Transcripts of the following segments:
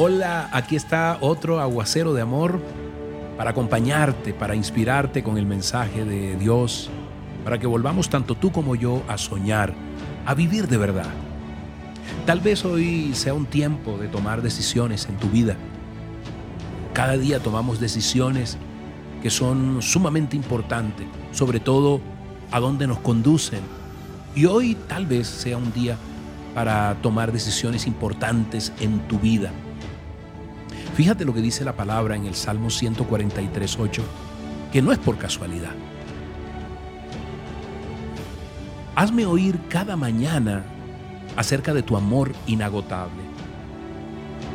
Hola, aquí está otro aguacero de amor para acompañarte, para inspirarte con el mensaje de Dios, para que volvamos tanto tú como yo a soñar, a vivir de verdad. Tal vez hoy sea un tiempo de tomar decisiones en tu vida. Cada día tomamos decisiones que son sumamente importantes, sobre todo a dónde nos conducen. Y hoy tal vez sea un día para tomar decisiones importantes en tu vida. Fíjate lo que dice la palabra en el Salmo 143.8, que no es por casualidad. Hazme oír cada mañana acerca de tu amor inagotable,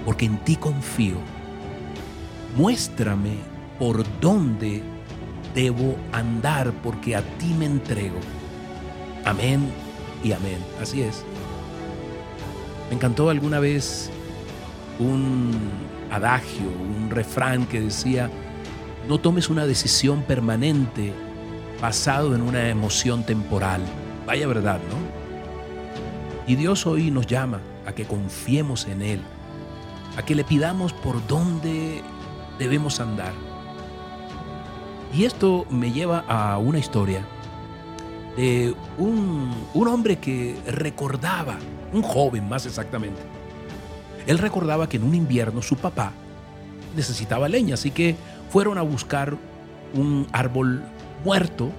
porque en ti confío. Muéstrame por dónde debo andar, porque a ti me entrego. Amén y amén. Así es. Me encantó alguna vez un adagio, un refrán que decía, no tomes una decisión permanente basado en una emoción temporal. Vaya verdad, ¿no? Y Dios hoy nos llama a que confiemos en Él, a que le pidamos por dónde debemos andar. Y esto me lleva a una historia de un, un hombre que recordaba, un joven más exactamente, él recordaba que en un invierno su papá necesitaba leña, así que fueron a buscar un árbol muerto,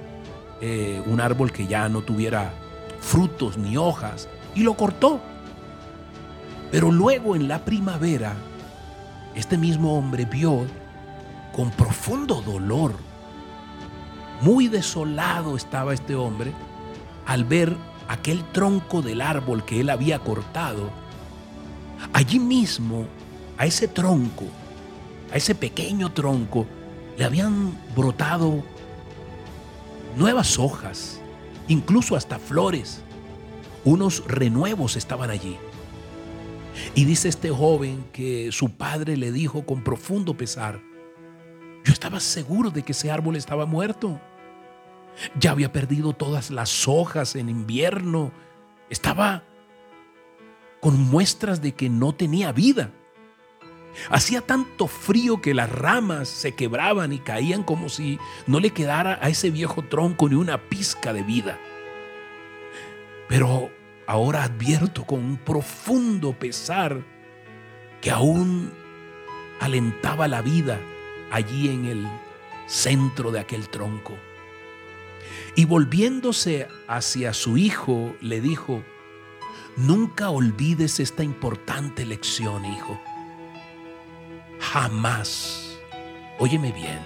eh, un árbol que ya no tuviera frutos ni hojas, y lo cortó. Pero luego en la primavera, este mismo hombre vio con profundo dolor, muy desolado estaba este hombre al ver aquel tronco del árbol que él había cortado Allí mismo, a ese tronco, a ese pequeño tronco, le habían brotado nuevas hojas, incluso hasta flores. Unos renuevos estaban allí. Y dice este joven que su padre le dijo con profundo pesar, yo estaba seguro de que ese árbol estaba muerto. Ya había perdido todas las hojas en invierno. Estaba con muestras de que no tenía vida. Hacía tanto frío que las ramas se quebraban y caían como si no le quedara a ese viejo tronco ni una pizca de vida. Pero ahora advierto con un profundo pesar que aún alentaba la vida allí en el centro de aquel tronco. Y volviéndose hacia su hijo, le dijo, Nunca olvides esta importante lección, hijo. Jamás, óyeme bien,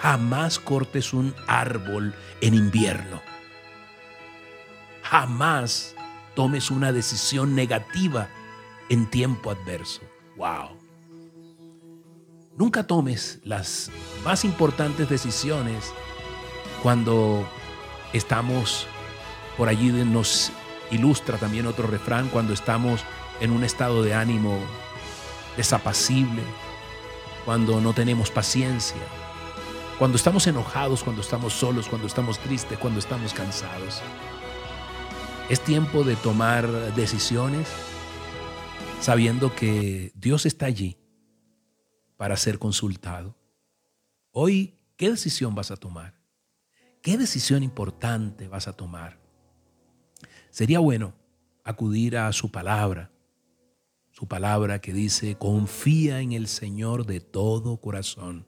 jamás cortes un árbol en invierno. Jamás tomes una decisión negativa en tiempo adverso. Wow. Nunca tomes las más importantes decisiones cuando estamos por allí nos ilustra también otro refrán cuando estamos en un estado de ánimo desapacible, cuando no tenemos paciencia, cuando estamos enojados, cuando estamos solos, cuando estamos tristes, cuando estamos cansados. Es tiempo de tomar decisiones sabiendo que Dios está allí para ser consultado. Hoy, ¿qué decisión vas a tomar? ¿Qué decisión importante vas a tomar? Sería bueno acudir a su palabra, su palabra que dice, confía en el Señor de todo corazón.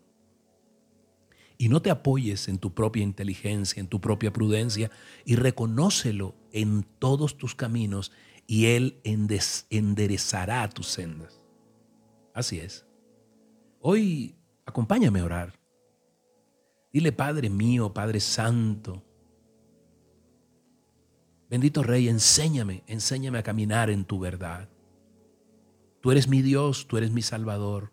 Y no te apoyes en tu propia inteligencia, en tu propia prudencia, y reconócelo en todos tus caminos, y Él enderezará tus sendas. Así es. Hoy acompáñame a orar. Dile, Padre mío, Padre Santo, Bendito Rey, enséñame, enséñame a caminar en tu verdad. Tú eres mi Dios, tú eres mi Salvador.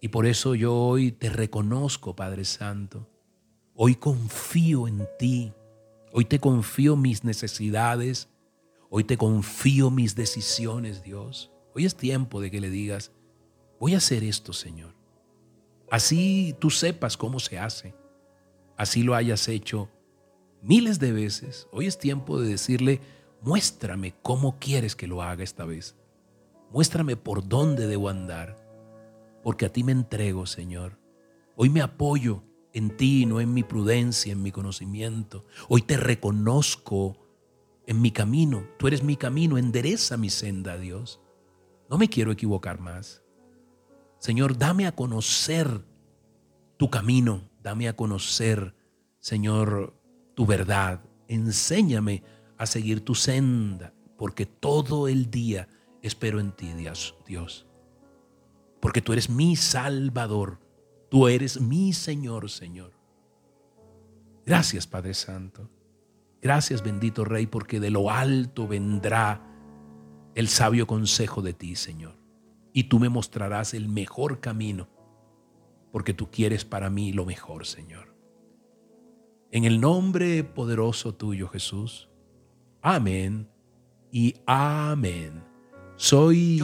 Y por eso yo hoy te reconozco, Padre Santo. Hoy confío en ti. Hoy te confío mis necesidades. Hoy te confío mis decisiones, Dios. Hoy es tiempo de que le digas, voy a hacer esto, Señor. Así tú sepas cómo se hace. Así lo hayas hecho miles de veces, hoy es tiempo de decirle, muéstrame cómo quieres que lo haga esta vez. Muéstrame por dónde debo andar, porque a ti me entrego, Señor. Hoy me apoyo en ti, no en mi prudencia, en mi conocimiento. Hoy te reconozco en mi camino. Tú eres mi camino, endereza mi senda, Dios. No me quiero equivocar más. Señor, dame a conocer tu camino, dame a conocer, Señor, tu verdad. Enséñame a seguir tu senda, porque todo el día espero en ti, Dios. Porque tú eres mi Salvador, tú eres mi Señor, Señor. Gracias, Padre Santo. Gracias, bendito Rey, porque de lo alto vendrá el sabio consejo de ti, Señor. Y tú me mostrarás el mejor camino, porque tú quieres para mí lo mejor, Señor. En el nombre poderoso tuyo, Jesús. Amén y amén. Soy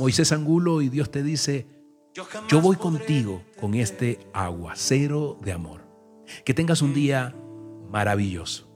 Moisés Angulo y Dios te dice, yo voy contigo con este aguacero de amor. Que tengas un día maravilloso.